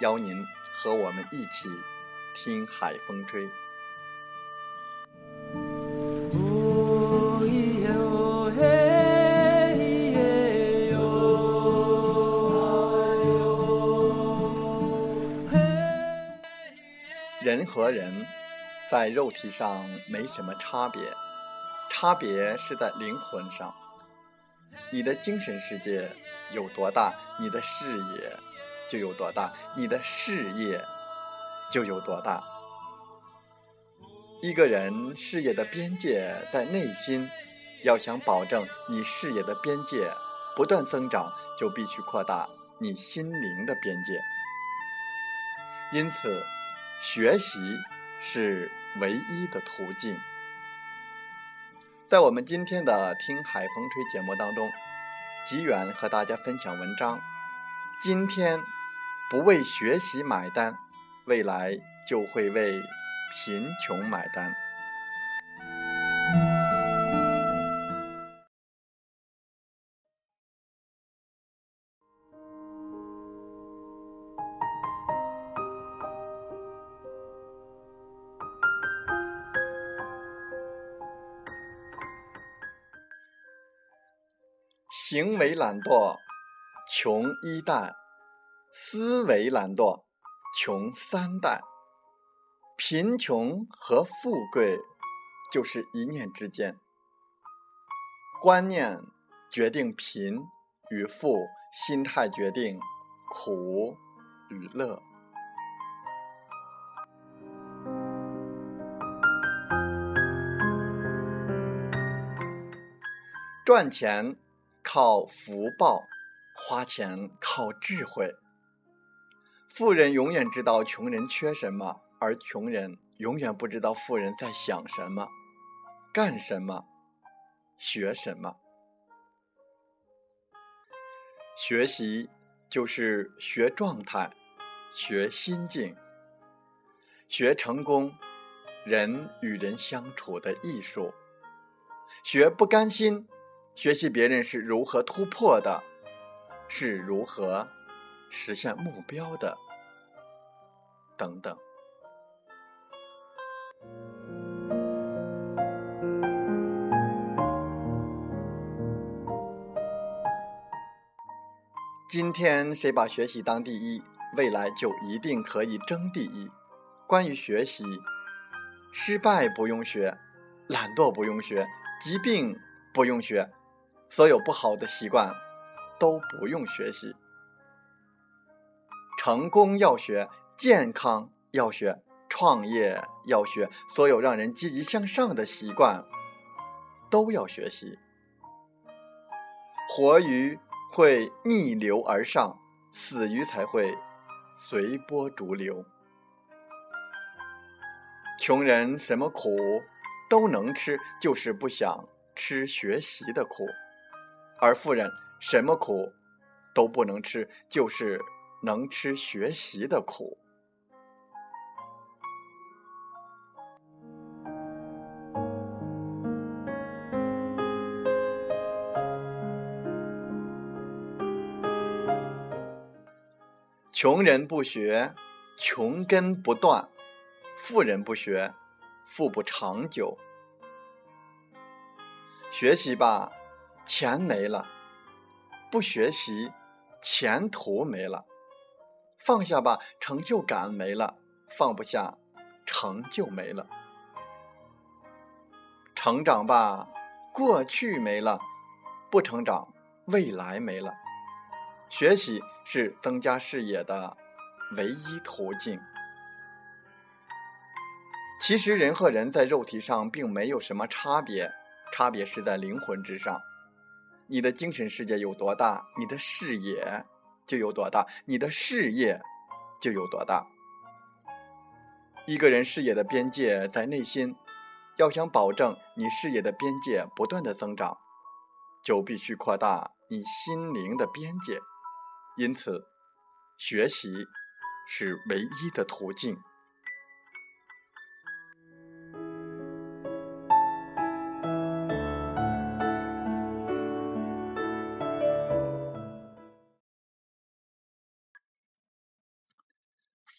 邀您和我们一起听海风吹。人和人在肉体上没什么差别，差别是在灵魂上。你的精神世界有多大，你的视野。就有多大，你的事业就有多大。一个人事业的边界在内心，要想保证你事业的边界不断增长，就必须扩大你心灵的边界。因此，学习是唯一的途径。在我们今天的《听海风吹》节目当中，吉远和大家分享文章。今天。不为学习买单，未来就会为贫穷买单。行为懒惰，穷一代。思维懒惰，穷三代；贫穷和富贵就是一念之间。观念决定贫与富，心态决定苦与乐。赚钱靠福报，花钱靠智慧。富人永远知道穷人缺什么，而穷人永远不知道富人在想什么、干什么、学什么。学习就是学状态、学心境、学成功、人与人相处的艺术。学不甘心，学习别人是如何突破的，是如何。实现目标的，等等。今天谁把学习当第一，未来就一定可以争第一。关于学习，失败不用学，懒惰不用学，疾病不用学，所有不好的习惯都不用学习。成功要学，健康要学，创业要学，所有让人积极向上的习惯都要学习。活鱼会逆流而上，死鱼才会随波逐流。穷人什么苦都能吃，就是不想吃学习的苦；而富人什么苦都不能吃，就是。能吃学习的苦，穷人不学，穷根不断；富人不学，富不长久。学习吧，钱没了；不学习，前途没了。放下吧，成就感没了；放不下，成就没了。成长吧，过去没了；不成长，未来没了。学习是增加视野的唯一途径。其实人和人在肉体上并没有什么差别，差别是在灵魂之上。你的精神世界有多大，你的视野就有多大，你的事业就有多大。一个人事业的边界在内心，要想保证你事业的边界不断的增长，就必须扩大你心灵的边界。因此，学习是唯一的途径。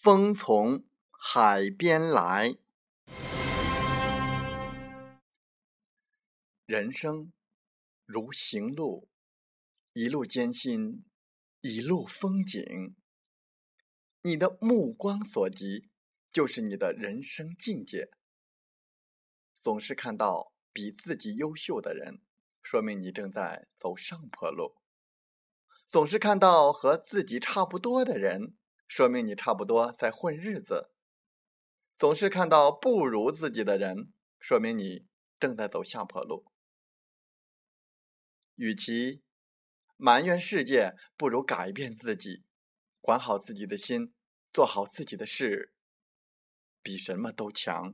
风从海边来，人生如行路，一路艰辛，一路风景。你的目光所及，就是你的人生境界。总是看到比自己优秀的人，说明你正在走上坡路；总是看到和自己差不多的人。说明你差不多在混日子，总是看到不如自己的人，说明你正在走下坡路。与其埋怨世界，不如改变自己，管好自己的心，做好自己的事，比什么都强。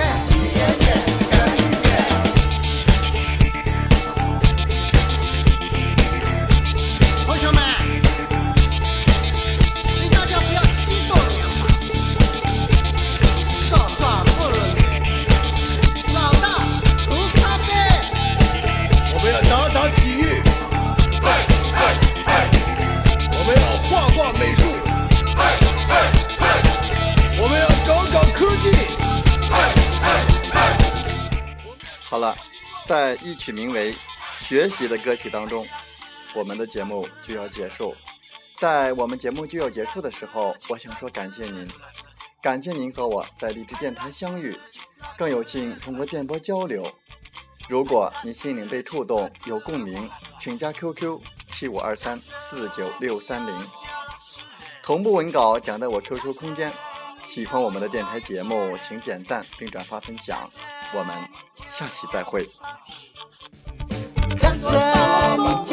了在一曲名为《学习》的歌曲当中，我们的节目就要结束。在我们节目就要结束的时候，我想说感谢您，感谢您和我在荔枝电台相遇，更有幸通过电波交流。如果你心灵被触动，有共鸣，请加 QQ 七五二三四九六三零，同步文稿讲在我 QQ 空间。喜欢我们的电台节目，请点赞并转发分享。我们下期再会。你